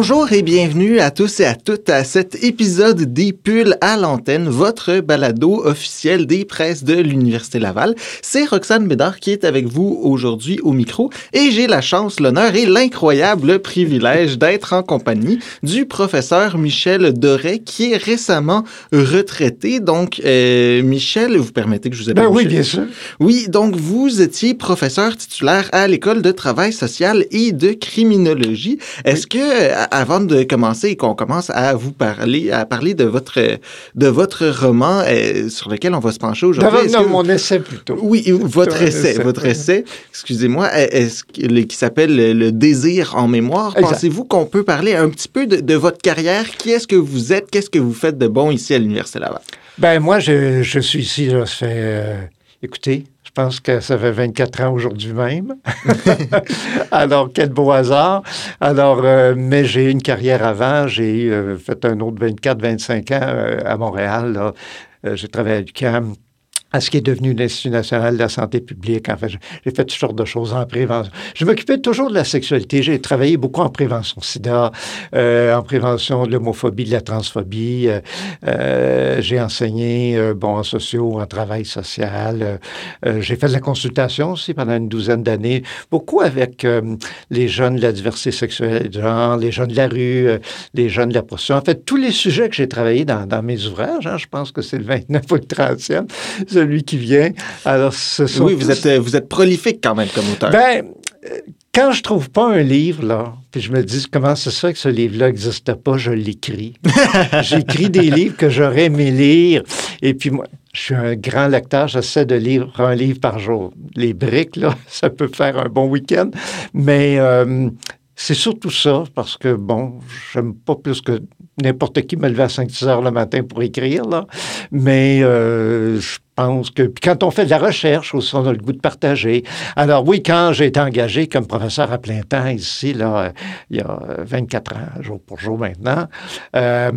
Bonjour et bienvenue à tous et à toutes à cet épisode des Pulls à l'antenne, votre balado officiel des presses de l'Université Laval. C'est Roxane Bédard qui est avec vous aujourd'hui au micro et j'ai la chance, l'honneur et l'incroyable privilège d'être en compagnie du professeur Michel Doré qui est récemment retraité. Donc, euh, Michel, vous permettez que je vous appelle Ben oui, Michel? bien sûr. Oui, donc vous étiez professeur titulaire à l'École de travail social et de criminologie. Est-ce que, euh, avant de commencer et qu'on commence à vous parler, à parler de votre, de votre roman euh, sur lequel on va se pencher aujourd'hui, non, mon essai plutôt. oui, votre Ton essai, essai. votre essai, excusez-moi, est-ce le- qui s'appelle le, désir en mémoire? Pensez-vous qu'on peut parler un petit peu de, de votre carrière? Qui est-ce que vous êtes? Qu'est-ce que vous faites de bon ici à l'Université Laval? Ben moi, je, je suis ici, là, ça fait... euh, écoutez, pense que ça fait 24 ans aujourd'hui même. Alors, quel beau hasard. Alors, euh, mais j'ai eu une carrière avant. J'ai euh, fait un autre 24-25 ans euh, à Montréal. j'ai travaillé à l'UQAM à ce qui est devenu l'Institut national de la santé publique. En fait, j'ai fait toutes sortes de choses en prévention. Je m'occupais toujours de la sexualité. J'ai travaillé beaucoup en prévention sida, euh, en prévention de l'homophobie, de la transphobie. Euh, euh, j'ai enseigné, euh, bon, en sociaux, en travail social. J'ai fait de la consultation aussi pendant une douzaine d'années, beaucoup avec les jeunes de la diversité sexuelle de genre, les jeunes de la rue, les jeunes de la prostitution. En fait, tous les sujets que j'ai travaillés dans, dans mes ouvrages, hein, je pense que c'est le 29 ou le 30e, celui qui vient. Alors, ce sont Oui, vous êtes, euh, vous êtes prolifique quand même comme auteur. ben, euh, quand je trouve pas un livre, là, puis je me dis comment c'est ça que ce livre-là n'existe pas, je l'écris. J'écris des livres que j'aurais aimé lire. Et puis moi, je suis un grand lecteur, j'essaie de lire un livre par jour. Les briques, là, ça peut faire un bon week-end. Mais euh, c'est surtout ça, parce que, bon, j'aime pas plus que n'importe qui me lever à 5-6 heures le matin pour écrire, là. Mais euh, je pense que puis quand on fait de la recherche aussi, on a le goût de partager. Alors oui, quand j'ai été engagé comme professeur à plein temps ici, là, euh, il y a 24 ans, jour pour jour maintenant, euh,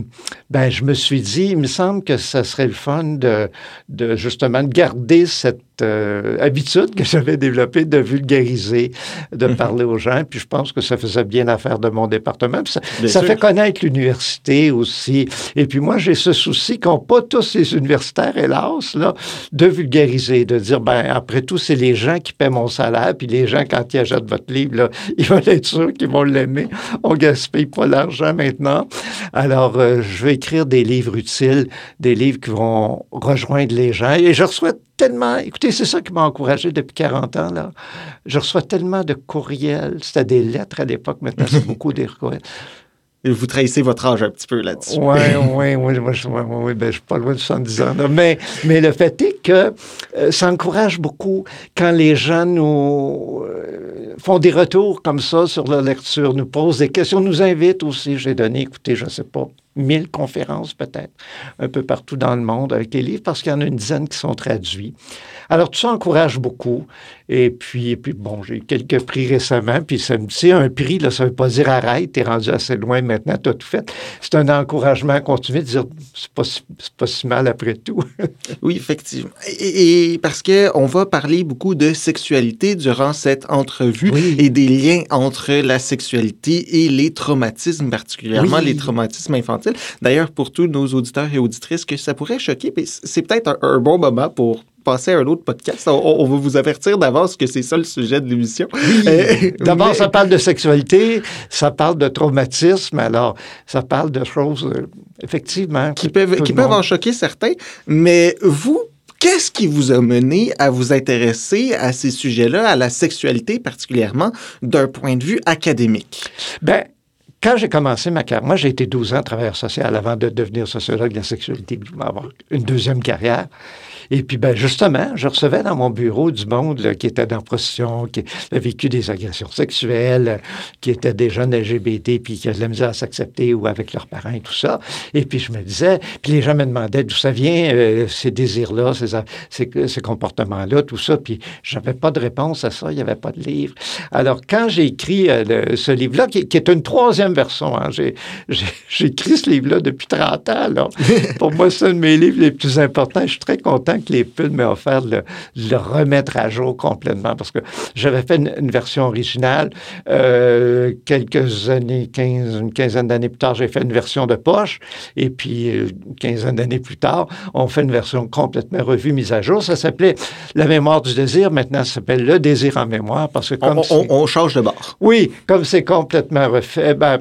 ben, je me suis dit, il me semble que ça serait le fun de, de justement de garder cette euh, habitude que j'avais développée de vulgariser, de Mhm. parler aux gens. Puis je pense que ça faisait bien l'affaire de mon département. Puis ça, fait connaître l'université aussi. Et puis moi, j'ai ce souci qu'ont pas tous les universitaires, hélas, là, de vulgariser, de dire, ben après tout, c'est les gens qui paient mon salaire, puis les gens, quand ils achètent votre livre, là, ils vont être sûrs qu'ils vont l'aimer. On gaspille pas l'argent maintenant. Alors, euh, je vais écrire des livres utiles, des livres qui vont rejoindre les gens. Et je reçois tellement, écoutez, c'est ça qui m'a encouragé depuis 40 ans, là. Je reçois tellement de courriels, c'était des lettres à l'époque, maintenant c'est beaucoup des courriels. Vous trahissez votre âge un petit peu là-dessus. Oui, oui, oui, moi, je, suis pas loin de 70 ans. Mais, mais le fait est que euh, ça encourage beaucoup quand les gens nous euh, font des retours comme ça sur la lecture, nous posent des questions, nous invitent aussi. J'ai donné, écoutez, je sais pas, 1000 conférences peut-être, un peu partout dans le monde avec les livres, parce qu'il y en a une dizaine qui sont traduits. Alors, tout ça encourage beaucoup. Et puis, et puis bon, j'ai eu quelques prix récemment, puis ça me dit, un prix, là, ça veut pas dire arrête, t'es rendu assez loin maintenant, t'as tout fait. C'est un encouragement continu de dire, c'est pas, si- c'est pas si mal après tout. Oui, effectivement. Et, et parce que on va parler beaucoup de sexualité durant cette entrevue Oui. et des liens entre la sexualité et les traumatismes, particulièrement Oui. les traumatismes infantiles. D'ailleurs, pour tous nos auditeurs et auditrices, que ça pourrait choquer, c'est peut-être un, un bon moment pour passer à un autre podcast. On, on va vous avertir d'avance que c'est ça le sujet de l'émission. Euh, D'abord, mais- ça parle de sexualité, ça parle de traumatisme, alors ça parle de choses, euh, effectivement. qui peuvent, qui peuvent en choquer certains. Mais vous, qu'est-ce qui vous a mené à vous intéresser à ces sujets-là, à la sexualité particulièrement, d'un point de vue académique? Ben, quand j'ai commencé ma carrière, moi j'ai été 12 ans travailleur social avant de devenir sociologue de la sexualité, je voulais avoir une deuxième carrière. Et puis, ben, justement, je recevais dans mon bureau du monde là, qui était dans la prostitution, qui a vécu des agressions sexuelles, qui étaient des jeunes LGBT, puis qui avaient de à s'accepter ou avec leurs parents et tout ça. Et puis, je me disais, puis les gens me demandaient d'où ça vient, euh, ces désirs-là, ces, ces, ces comportements-là, tout ça. Puis, j'avais pas de réponse à ça, il n'y avait pas de livre. Alors, quand j'ai écrit euh, ce livre-là, qui est une troisième même version. Hein. J'ai écrit ce livre-là depuis 30 ans. Là. Pour moi, c'est un de mes livres les plus importants. Je suis très content que les Pulls m'aient offert de le, remettre à jour complètement parce que j'avais fait une, version originale. Euh, quelques années, 15, une quinzaine d'années plus tard, j'ai fait une version de poche. Et puis, euh, une quinzaine d'années plus tard, on fait une version complètement revue, mise à jour. Ça s'appelait La mémoire du désir. Maintenant, ça s'appelle Le désir en mémoire parce que comme on, change de bord. Oui, comme c'est complètement refait, ben,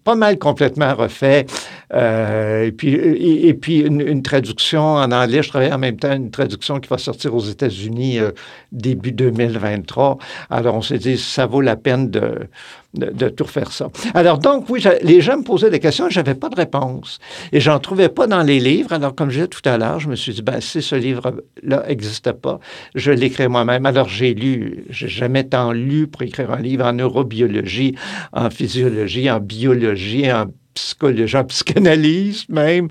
pas mal complètement refait. Euh, et puis, et, puis une, traduction en anglais. Je travaille en même temps une traduction qui va sortir aux États-Unis euh, début 2023. Alors, on s'est dit, ça vaut la peine de, de, tout refaire ça. Alors, donc, oui, les gens me posaient des questions et je n'avais pas de réponse. Et j'en trouvais pas dans les livres. Alors, comme je disais tout à l'heure, je me suis dit, ben, si ce livre-là n'existe pas, je l'écris moi-même. Alors, j'ai lu, j'ai jamais tant lu pour écrire un livre en neurobiologie, en physiologie, en biologie, en psychologie, en psychanalyse même.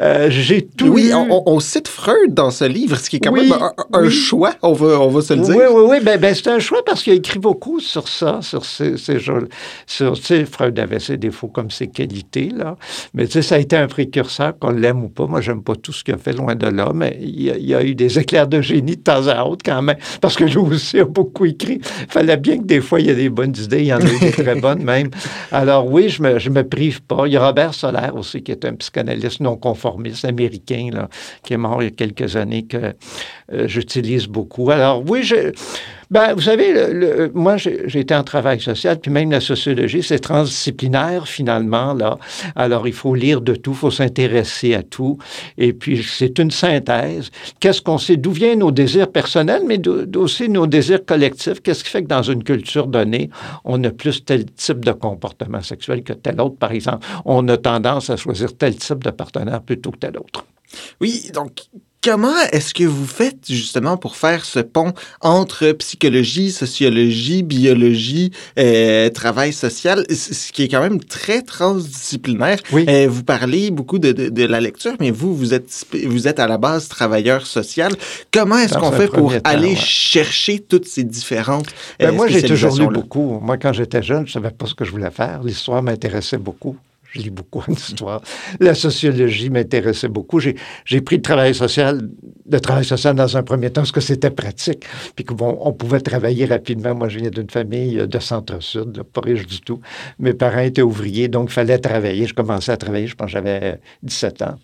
Euh, j'ai tout Oui, On, cite Freud dans ce livre, ce qui est quand même un, choix, on va, on va se le dire. Oui, oui, oui. Ben, ben c'est un choix parce qu'il a écrit beaucoup sur ça, sur ces, ces sur, Freud avait ses défauts comme ses qualités, là. Mais tu sais, ça a été un précurseur, qu'on l'aime ou pas. Moi, j'aime pas tout ce qu'il a fait loin de là, mais il y, a, eu des éclairs de génie de temps à autre quand même, parce que lui aussi a beaucoup écrit. Il fallait bien que des fois, il y ait des bonnes idées, il y en a des très bonnes même. Alors oui, je me, je me prive pas. Il y a Robert Solaire aussi, qui est un psychanalyste non conformiste américain, là, qui est mort il y a quelques années, que euh, j'utilise beaucoup. Alors oui, je, ben, vous savez, moi, j'ai été en travail social, puis même la sociologie, c'est transdisciplinaire finalement. là. Alors, il faut lire de tout, il faut s'intéresser à tout. Et puis, c'est une synthèse. Qu'est-ce qu'on sait? D'où viennent nos désirs personnels, mais aussi nos désirs collectifs? Qu'est-ce qui fait que dans une culture donnée, on a plus tel type de comportement sexuel que tel autre, par exemple? On a tendance à choisir tel type de partenaire plutôt que tel autre. Oui, donc Comment est-ce que vous faites justement pour faire ce pont entre psychologie, sociologie, biologie, euh, travail social, ce qui est quand même très transdisciplinaire. Oui. Euh, vous parlez beaucoup de, de, la lecture, mais vous, vous êtes, vous êtes à la base travailleur social. Comment est-ce qu'on fait pour aller chercher toutes ces différentes ben, Moi, j'ai toujours lu beaucoup. Moi, quand j'étais jeune, je savais pas ce que je voulais faire. L'histoire m'intéressait beaucoup. Je lis beaucoup en histoire. La sociologie m'intéressait beaucoup. J'ai pris le travail social, le travail social dans un premier temps parce que c'était pratique, puis qu'on on pouvait travailler rapidement. Moi, je viens d'une famille de centre-sud, pas riche du tout. Mes parents étaient ouvriers, donc il fallait travailler. Je commençais à travailler, je pense que j'avais 17 ans.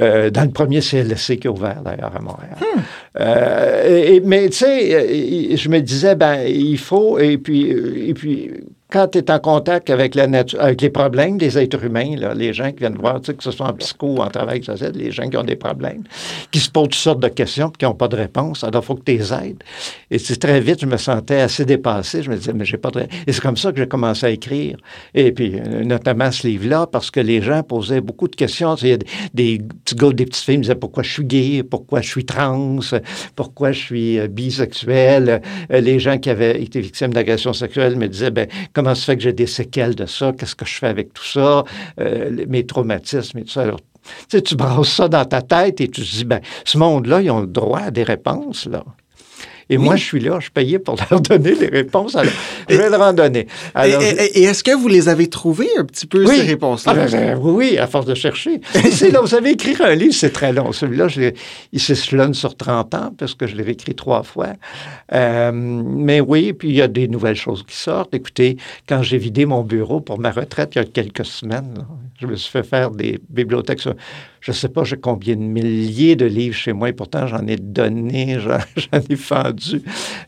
Euh, dans le premier CLSC qui a ouvert d'ailleurs à Montréal. Hmm. Euh, mais tu sais, je me disais, ben, il faut, et puis, et puis quand tu es en contact avec la nature, avec les problèmes des êtres humains, les gens qui viennent voir, que ce soit en psycho en travail social, les gens qui ont des problèmes, qui se posent toutes sortes de questions et qui n'ont pas de réponse, alors il faut que tu les aides. Et c'est très vite, je me sentais assez dépassé. Je me disais, mais j'ai pas de... Et c'est comme ça que j'ai commencé à écrire. Et puis, euh, notamment ce livre-là, parce que les gens posaient beaucoup de questions. Il y a des, petits gars, des petites filles me disaient pourquoi je suis gay, pourquoi je suis trans, pourquoi je suis euh, bisexuel? Euh, les gens qui avaient été victimes d'agressions sexuelles me disaient, ben, comment se fait que j'ai des séquelles de ça? Qu'est-ce que je fais avec tout ça? Euh, mes traumatismes et tout ça. Tu sais, tu brasses ça dans ta tête et tu te dis, ben, ce monde-là, ils ont le droit à des réponses, là. Et moi, je suis là, je payais pour leur donner les réponses. Alors, je vais leur en donner. et, est-ce que vous les avez trouvées un petit peu, ces réponses-là? Ah, ben, oui, à force de chercher. là, vous savez, écrire un livre, c'est très long. Celui-là, il s'échelonne sur 30 ans parce que je l'ai écrit trois fois. Euh, mais oui, puis il y a des nouvelles choses qui sortent. Écoutez, quand j'ai vidé mon bureau pour ma retraite il y a quelques semaines, je me suis fait faire des bibliothèques je ne sais pas combien de milliers de livres chez moi, et pourtant j'en ai donné, j'en ai fendu.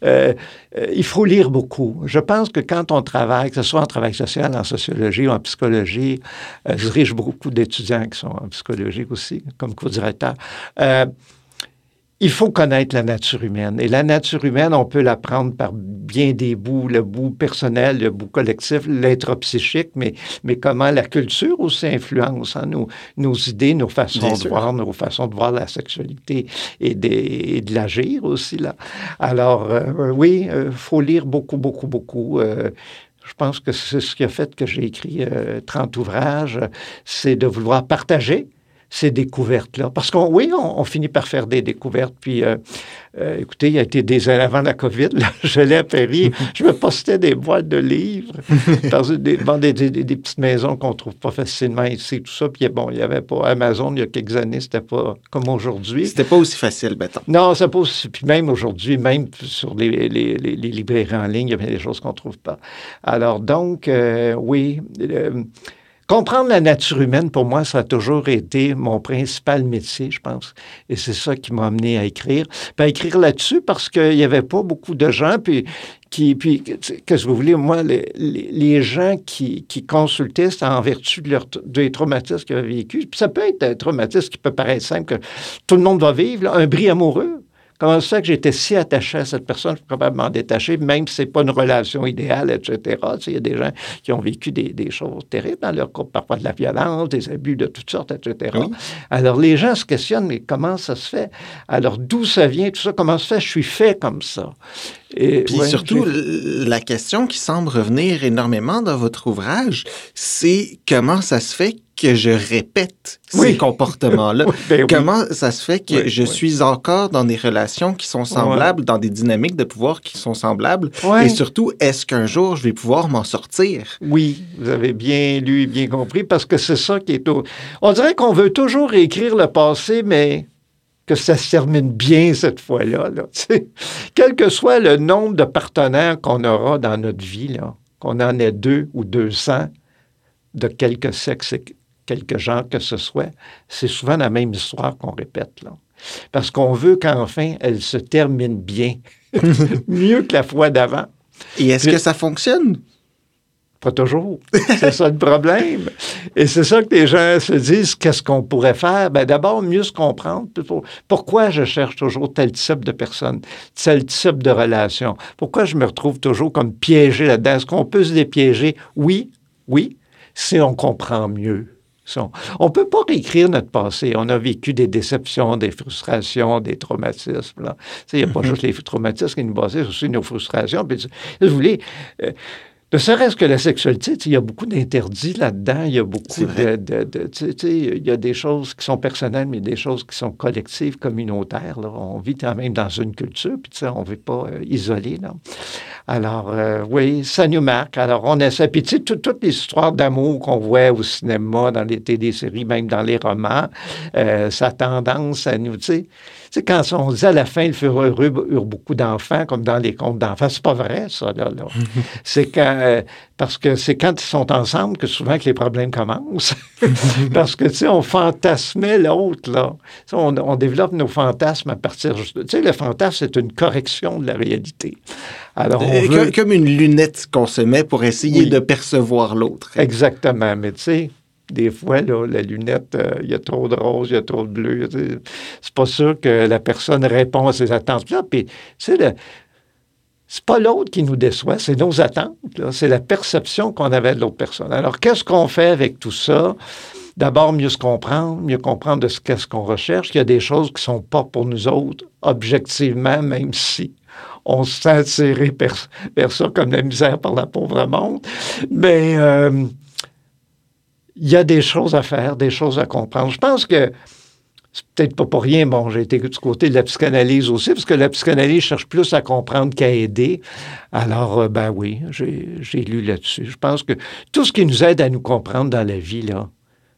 Euh, euh, il faut lire beaucoup. Je pense que quand on travaille, que ce soit en travail social, en sociologie ou en psychologie, euh, je dirige beaucoup d'étudiants qui sont en psychologie aussi, comme co-directeur il faut connaître la nature humaine. Et la nature humaine, on peut l'apprendre par bien des bouts, le bout personnel, le bout collectif, l'être psychique, mais, mais comment la culture aussi influence hein, nos, nos, idées, nos façons de voir, nos façons de voir la sexualité et de, de l'agir aussi. Là. Alors, euh, oui, il euh, faut lire beaucoup, beaucoup, beaucoup. Euh, je pense que c'est ce qui a fait que j'ai écrit 30 ouvrages, c'est de vouloir partager ces découvertes-là. Parce qu'on, oui, on, finit par faire des découvertes. Puis, euh, euh, écoutez, il y a été des années avant la COVID, l'ai à Paris, je me postais des boîtes de livres dans des, des, petites maisons qu'on trouve pas facilement ici, tout ça. Puis, bon, il y avait pas Amazon il y a quelques années, c'était pas comme aujourd'hui. C'était pas aussi facile, mettons. Non, c'est pas aussi. Puis même aujourd'hui, même sur les, les, les, librairies en ligne, il y a des choses qu'on trouve pas. Alors, donc, euh, oui. Comprendre la nature humaine, pour moi, ça a toujours été mon principal métier, je pense. Et c'est ça qui m'a amené à écrire. Puis à écrire là-dessus parce qu'il n'y avait pas beaucoup de gens. Puis, qui, puis qu'est-ce que vous voulez, moi, les, les, gens qui, qui consultaient, c'était en vertu de leur, des traumatismes qu'ils avaient vécu. Puis ça peut être un traumatisme qui peut paraître simple, que tout le monde va vivre, un bris amoureux. Comment ça que j'étais si attaché à cette personne, je suis probablement détaché, même si ce n'est pas une relation idéale, etc. Il y a des gens qui ont vécu des, choses terribles dans leur couple, parfois de la violence, des abus de toutes sortes, etc. Alors, les gens se questionnent, mais comment ça se fait? Alors, d'où ça vient, tout ça? Comment ça se fait? Je suis fait comme ça. Et, Puis surtout, la question qui semble revenir énormément dans votre ouvrage, c'est comment ça se fait que je répète ces comportements-là? Ben Comment ça se fait que je suis encore dans des relations qui sont semblables, dans des dynamiques de pouvoir qui sont semblables? Et surtout, est-ce qu'un jour, je vais pouvoir m'en sortir? Oui, vous avez bien lu et bien compris, parce que c'est ça qui est... On dirait qu'on veut toujours écrire le passé, mais que ça se termine bien cette fois-là. Là, Quel que soit le nombre de partenaires qu'on aura dans notre vie, qu'on en ait deux ou deux cents, de quelque sexe quelque genre que ce soit, c'est souvent la même histoire qu'on répète. Là. Parce qu'on veut qu'enfin, elle se termine bien, mieux que la fois d'avant. Et est-ce que ça fonctionne? Pas toujours. C'est ça le problème. Et c'est ça que les gens se disent, qu'est-ce qu'on pourrait faire? Ben, d'abord, mieux se comprendre. Pourquoi je cherche toujours tel type de personne, tel type de relation? Pourquoi je me retrouve toujours comme piégé là-dedans? Est-ce qu'on peut se dépiéger? Oui, oui, si on comprend mieux. On ne peut pas réécrire notre passé. On a vécu des déceptions, des frustrations, des traumatismes. Il n'y a pas mm-hmm. juste les traumatismes qui nous basent, c'est aussi nos frustrations. Puis, vous voulez, euh, ne serait-ce que la sexualité, il y a beaucoup d'interdits là-dedans. Il y a beaucoup de, il y a des choses qui sont personnelles, mais des choses qui sont collectives, communautaires. On vit quand même dans une culture, puis on ne vit pas euh, isolé. Là. Alors, euh, oui, ça nous marque. Alors, on essaie. Puis, tu sais, toutes les histoires d'amour qu'on voit au cinéma, dans les téléséries, même dans les romans, euh, ça a tendance à nous, tu sais, sais, quand on dit à la fin, le furent heureux eurent beaucoup d'enfants, comme dans les contes d'enfants, c'est pas vrai, ça, là. c'est quand, euh, parce que c'est quand ils sont ensemble que souvent que les problèmes commencent. parce que, tu sais, on fantasmait l'autre, là. On, on, développe nos fantasmes à partir... Tu sais, le fantasme, c'est une correction de la réalité. Alors, on Comme une lunette qu'on se met pour essayer de percevoir l'autre. Exactement, mais tu sais des fois, là, la lunette, euh, il y a trop de rose, il y a trop de bleu. C'est pas sûr que la personne répond à ces attentes-là. Puis, c'est c'est pas l'autre qui nous déçoit, c'est nos attentes. C'est la perception qu'on avait de l'autre personne. Alors, qu'est-ce qu'on fait avec tout ça? D'abord, mieux se comprendre, mieux comprendre de ce qu'est-ce qu'on recherche, qu'il y a des choses qui sont pas pour nous autres, objectivement, même si on se sent vers, ça comme la misère par la pauvre monde. Mais euh, il y a des choses à faire, des choses à comprendre. Je pense que c'est peut-être pas pour rien, bon, j'ai été du côté de la psychanalyse aussi, parce que la psychanalyse cherche plus à comprendre qu'à aider. Alors, euh, ben oui, j'ai lu là-dessus. Je pense que tout ce qui nous aide à nous comprendre dans la vie, là,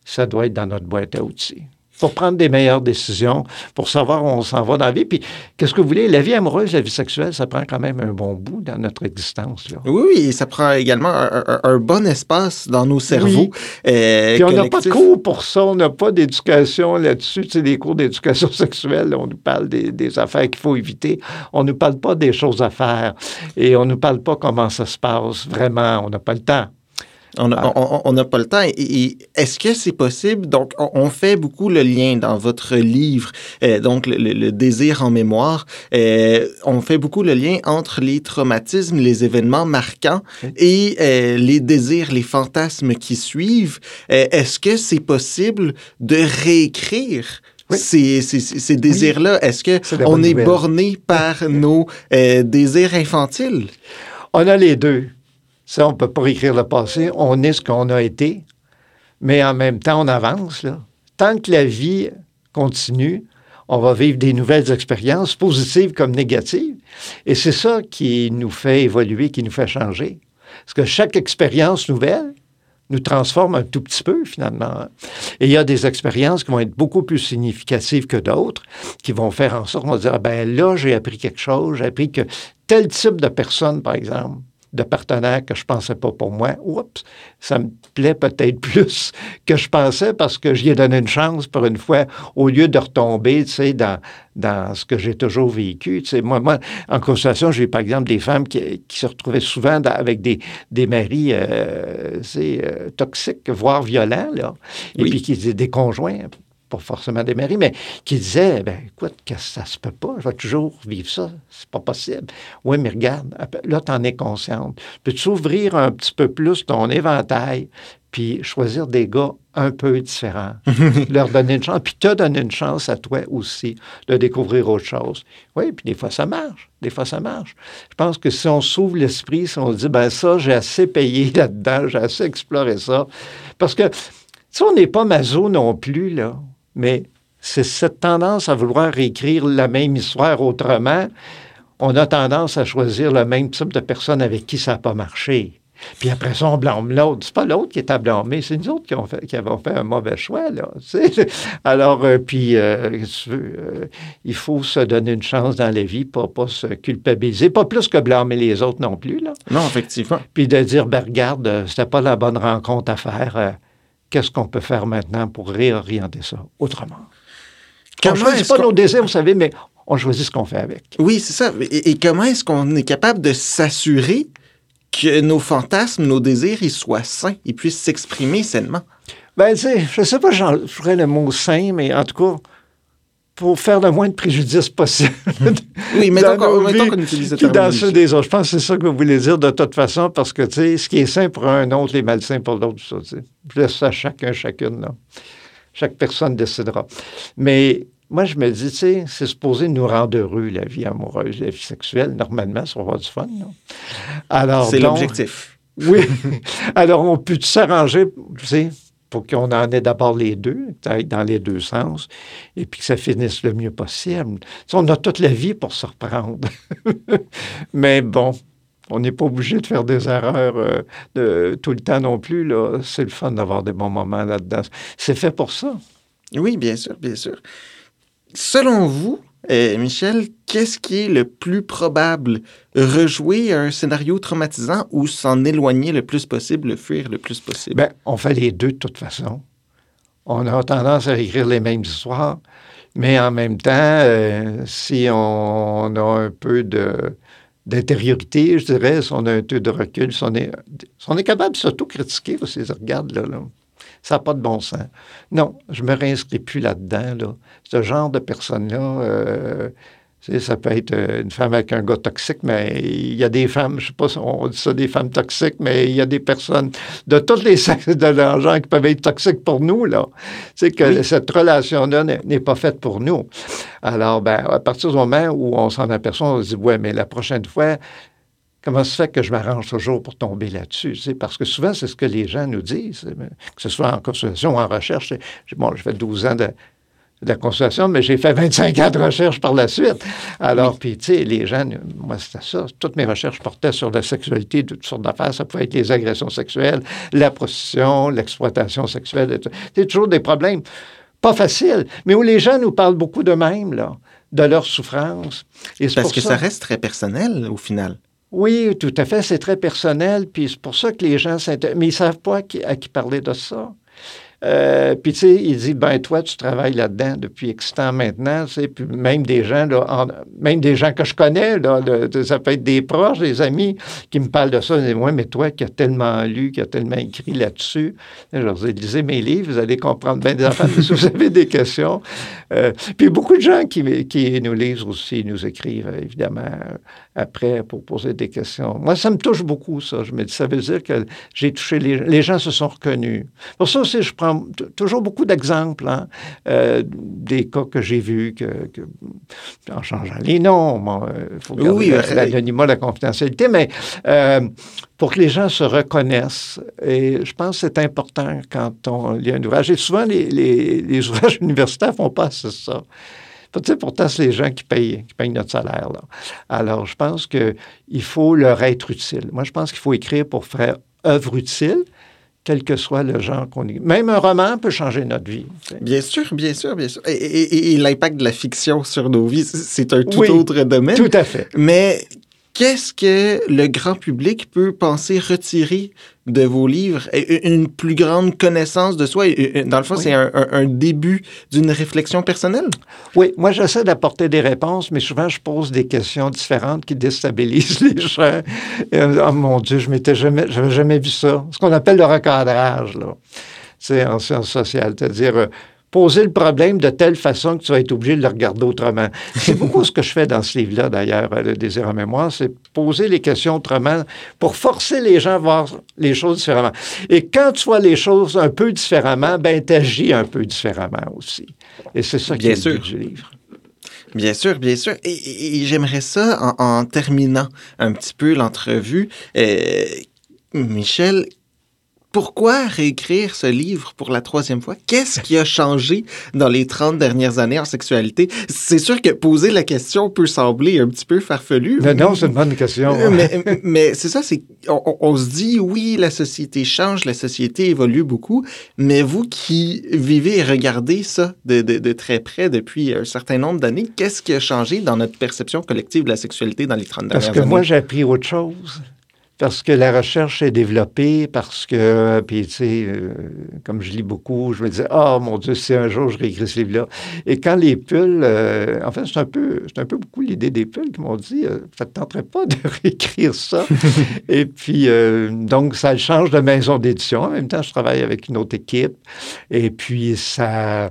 ça doit être dans notre boîte à outils pour prendre des meilleures décisions, pour savoir où on s'en va dans la vie. Puis, qu'est-ce que vous voulez? La vie amoureuse, la vie sexuelle, ça prend quand même un bon bout dans notre existence. Là. Oui, oui, ça prend également un, bon espace dans nos cerveaux. Euh, Puis, on n'a pas de cours pour ça, on n'a pas d'éducation là-dessus. Tu sais, des cours d'éducation sexuelle, on nous parle des, des affaires qu'il faut éviter. On ne nous parle pas des choses à faire. Et on ne nous parle pas comment ça se passe vraiment. On n'a pas le temps. On n'a pas le temps. Et, est-ce que c'est possible? Donc, on, fait beaucoup le lien dans votre livre, euh, donc le, désir en mémoire. Euh, on fait beaucoup le lien entre les traumatismes, les événements marquants et euh, les désirs, les fantasmes qui suivent. est-ce que c'est possible de réécrire ces, ces, désirs-là? Est-ce qu'on est, est borné par nos désirs infantiles? On a les deux. Ça, on ne peut pas écrire le passé. On est ce qu'on a été, mais en même temps, on avance. Tant que la vie continue, on va vivre des nouvelles expériences, positives comme négatives. Et c'est ça qui nous fait évoluer, qui nous fait changer. Parce que chaque expérience nouvelle nous transforme un tout petit peu, finalement. Et il y a des expériences qui vont être beaucoup plus significatives que d'autres, qui vont faire en sorte, on va dire, ben là, j'ai appris quelque chose, j'ai appris que tel type de personne, par exemple, de partenaire que je pensais pas pour moi. Oups, ça me plaît peut-être plus que je pensais parce que j'y ai donné une chance pour une fois, au lieu de retomber, tu sais, dans, dans ce que j'ai toujours vécu. Tu sais, moi, moi, en consultation, j'ai par exemple des femmes qui, qui se retrouvaient souvent avec des, des maris euh, euh, toxiques, voire violents, là, et puis qui étaient des conjoints pas forcément des maris, mais qui disaient, ben écoute, que ça se peut pas, je vais toujours vivre ça, c'est pas possible. Oui, mais regarde, là, tu en es consciente. Peux-tu ouvrir un petit peu plus ton éventail, puis choisir des gars un peu différents, leur donner une chance, puis te donner une chance à toi aussi de découvrir autre chose? Oui, puis des fois, ça marche. Des fois, ça marche. Je pense que si on s'ouvre l'esprit, si on dit, ben ça, j'ai assez payé là-dedans, j'ai assez exploré ça, parce que, si on n'est pas maso non plus, là mais c'est cette tendance à vouloir écrire la même histoire autrement. On a tendance à choisir le même type de personne avec qui ça n'a pas marché. Puis après ça, on blâme l'autre. C'est pas l'autre qui est à blâmer, c'est nous autres qui, fait, qui, avons fait un mauvais choix. Là, Alors, euh, puis, euh, euh, il faut se donner une chance dans la vie, pas, pas se culpabiliser, pas plus que blâmer les autres non plus. Là. Non, effectivement. Puis de dire, ben regarde, c'était pas la bonne rencontre à faire qu'est-ce qu'on peut faire maintenant pour réorienter ça autrement? on ne choisit pas nos désirs, vous savez, mais on choisit ce qu'on fait avec. Oui, c'est ça. Et, comment est-ce qu'on est capable de s'assurer que nos fantasmes, nos désirs, ils soient sains, ils puissent s'exprimer sainement? Ben, tu sais, je ne sais pas, je ferais le mot sain, mais en tout cas, pour faire le moins de préjudice possible. oui, mais qu'on utilise cette dans ceux des autres. Je pense que c'est ça que vous voulez dire de toute façon, parce que, tu sais, ce qui est sain pour un autre est malsain pour l'autre, ça, tu sais. Je laisse ça à chacun, chacune, là. Chaque personne décidera. Mais moi, je me dis, tu sais, c'est supposé nous rendre heureux, la vie amoureuse, la vie sexuelle. Normalement, ça va avoir du fun, Alors, C'est l'objectif. Oui. Alors, on peut s'arranger, tu sais, pour qu'on en ait d'abord les deux, dans les deux sens, et puis que ça finisse le mieux possible. on a toute la vie pour se reprendre. Mais bon, on n'est pas obligé de faire des erreurs euh, de, tout le temps non plus. C'est le fun d'avoir des bons moments là-dedans. C'est fait pour ça. Oui, bien sûr, bien sûr. Selon vous, euh, Michel, qu'est-ce qui est le plus probable? Rejouer un scénario traumatisant ou s'en éloigner le plus possible, le fuir le plus possible? Bien, on fait les deux de toute façon. On a tendance à écrire les mêmes histoires, mais en même temps, euh, si on a un peu d'intériorité, je dirais, si on a un peu de recul, si on est, on est capable de s'auto-critiquer, aussi, regarde là, là ça n'a pas de bon sens. Non, je me réinscris plus là-dedans. Là. Ce genre de personnes-là, euh, ça peut être euh, une femme avec un gars toxique, mais il y a des femmes, je ne sais pas si on dit ça des femmes toxiques, mais il y a des personnes de tous les sexes de l'argent qui peuvent être toxiques pour nous, là. C'est que cette relation-là n'est pas faite pour nous. Alors, ben, à partir du moment où on s'en aperçoit, on se dit, ouais, mais la prochaine fois, Comment se fait que je m'arrange toujours pour tomber là-dessus? Parce que souvent, c'est ce que les gens nous disent, que ce soit en consultation ou en recherche. Bon, j'ai fait 12 ans de, la consultation, mais j'ai fait 25 ans de recherche par la suite. Alors, puis, tu sais, les gens, moi, c'était ça. Toutes mes recherches portaient sur la sexualité, toutes sortes d'affaires. Ça pouvait être les agressions sexuelles, la prostitution, l'exploitation sexuelle. C'est toujours des problèmes pas faciles, mais où les gens nous parlent beaucoup d'eux-mêmes, là, de leur souffrance. Parce que ça reste très personnel, au final. Oui, tout à fait. C'est très personnel. Puis c'est pour ça que les gens s'intéressent. Mais ils ne savent pas à qui, à qui parler de ça. Euh, puis, tu sais, il dit, ben toi, tu travailles là-dedans depuis X temps maintenant, tu sais, puis même des gens, là, même des gens que je connais, là, ça peut être des proches, des amis qui me parlent de ça, ils disent, ouais, mais toi qui as tellement lu, qui as tellement écrit là-dessus, je leur dis, lisez mes livres, vous allez comprendre bien des affaires, si vous avez des questions. Euh, puis beaucoup de gens qui, qui nous lisent aussi, nous écrivent, évidemment, après pour poser des questions. Moi, ça me touche beaucoup, ça. Je me dis, ça veut dire que j'ai touché les, les gens se sont reconnus. Pour ça aussi, je prends prends toujours beaucoup d'exemples, hein, euh, des cas que j'ai vus, que, en changeant les noms, il faut garder oui, l'anonymat, la confidentialité, mais pour que les gens se reconnaissent. Et je pense que c'est important quand on lit un ouvrage. Et souvent, les, les, les ouvrages universitaires font pas ça. Pourtant, c'est les gens qui payent, qui payent notre salaire. Là. Alors, je pense qu'il faut leur être utile. Moi, je pense qu'il faut écrire pour faire œuvre utile, quel que soit le genre qu'on est. Même un roman peut changer notre vie. Bien sûr, bien sûr, bien sûr. Et, l'impact de la fiction sur nos vies, c'est un tout autre domaine. Tout à fait. Mais qu'est-ce que le grand public peut penser retirer de vos livres? Une plus grande connaissance de soi? Dans le fond, c'est un, début d'une réflexion personnelle? Oui, moi, j'essaie d'apporter des réponses, mais souvent, je pose des questions différentes qui déstabilisent les gens. oh mon Dieu, je m'étais jamais, j'avais jamais vu ça. Ce qu'on appelle le recadrage, là. C'est en sciences sociales. C'est-à-dire, euh, poser le problème de telle façon que tu vas être obligé de le regarder autrement. C'est beaucoup ce que je fais dans ce livre-là, d'ailleurs, Le désir en mémoire, c'est poser les questions autrement pour forcer les gens à voir les choses différemment. Et quand tu vois les choses un peu différemment, ben, agis un peu différemment aussi. Et c'est ça qui est le but du livre. Bien sûr, bien sûr. Et, j'aimerais ça, en, terminant un petit peu l'entrevue, euh, Michel, pourquoi réécrire ce livre pour la troisième fois? Qu'est-ce qui a changé dans les 30 dernières années en sexualité? C'est sûr que poser la question peut sembler un petit peu farfelu. Mais non, c'est une bonne question. mais, c'est ça, c'est on, se dit, oui, la société change, la société évolue beaucoup, mais vous qui vivez et regardez ça de, de très près depuis un certain nombre d'années, qu'est-ce qui a changé dans notre perception collective de la sexualité dans les 30 dernières années? Parce que moi, j'ai appris autre chose parce que la recherche est développée, parce que, puis tu sais, euh, comme je lis beaucoup, je me disais, oh mon Dieu, si un jour je réécris ce livre-là. Et quand les pulls, euh, en fait, c'est un peu, c'est un peu beaucoup l'idée des pulls qui m'ont dit, euh, ça ne tenterait pas de réécrire ça. et puis, donc, ça change de maison d'édition. En même temps, je travaille avec une autre équipe. Et puis, ça.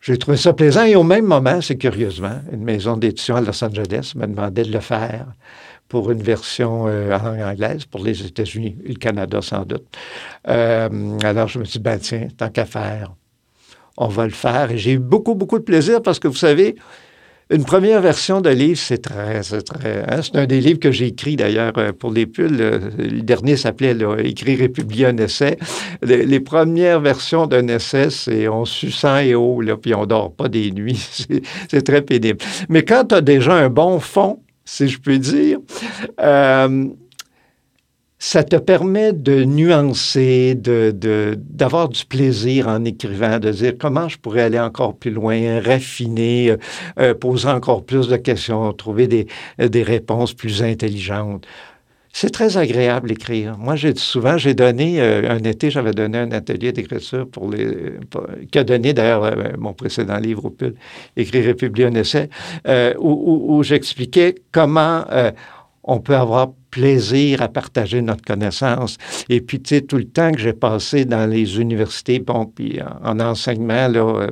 J'ai trouvé ça plaisant et au même moment, c'est curieusement, une maison d'édition à Los Angeles me demandait de le faire pour une version euh, anglaise pour les États-Unis et le Canada sans doute. Euh, alors je me suis dit, ben tiens, tant qu'à faire, on va le faire. Et j'ai eu beaucoup, beaucoup de plaisir parce que vous savez, une première version de livre, c'est très, c'est très. Hein, c'est un des livres que j'ai écrit d'ailleurs euh, pour les pulls. Le, dernier s'appelait Écrire et publier un essai. Les, premières versions d'un essai, c'est on sue sang et eau, là, puis on dort pas des nuits. c'est, c'est très pénible. Mais quand tu as déjà un bon fond, si je peux dire. Euh, ça te permet de nuancer, de, d'avoir du plaisir en écrivant, de dire comment je pourrais aller encore plus loin, raffiner, euh, euh, poser encore plus de questions, trouver des, des réponses plus intelligentes. C'est très agréable d'écrire. Moi, j'ai souvent, j'ai donné, un été, j'avais donné un atelier d'écriture pour les, qui a donné d'ailleurs mon précédent livre au Écrire et publier un essai, où, où, j'expliquais comment on peut avoir plaisir à partager notre connaissance. Et puis, tu sais, tout le temps que j'ai passé dans les universités, bon, puis en, enseignement, là,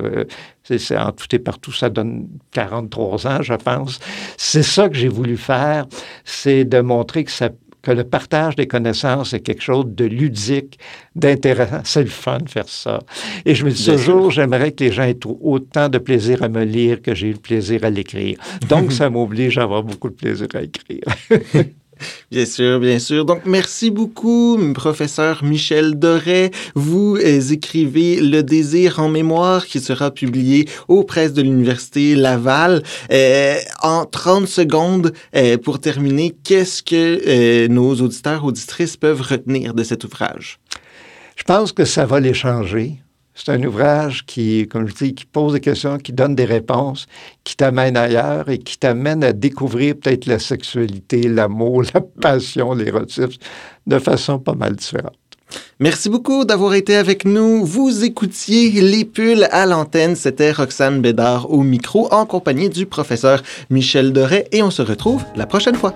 c'est, en tout et partout, ça donne 43 ans, je pense. C'est ça que j'ai voulu faire, c'est de montrer que ça que le partage des connaissances est quelque chose de ludique, d'intéressant. C'est le fun de faire ça. Et je me dis toujours, j'aimerais que les gens aient autant de plaisir à me lire que j'ai eu le plaisir à l'écrire. Donc, ça m'oblige à avoir beaucoup de plaisir à écrire. Bien sûr, bien sûr. Donc, merci beaucoup, professeur Michel Doré. Vous euh, écrivez Le désir en mémoire qui sera publié aux presses de l'Université Laval. Euh, en 30 secondes, euh, pour terminer, qu'est-ce que nos auditeurs, auditrices peuvent retenir de cet ouvrage? Je pense que ça va les changer. C'est un ouvrage qui, comme je dis, pose des questions, qui donne des réponses, qui t'amène ailleurs et qui t'amène à découvrir peut-être la sexualité, l'amour, la passion, l'érotisme de façon pas mal différente. Merci beaucoup d'avoir été avec nous. Vous écoutiez Les Pulls à l'antenne. C'était Roxane Bédard au micro en compagnie du professeur Michel Doré et on se retrouve la prochaine fois.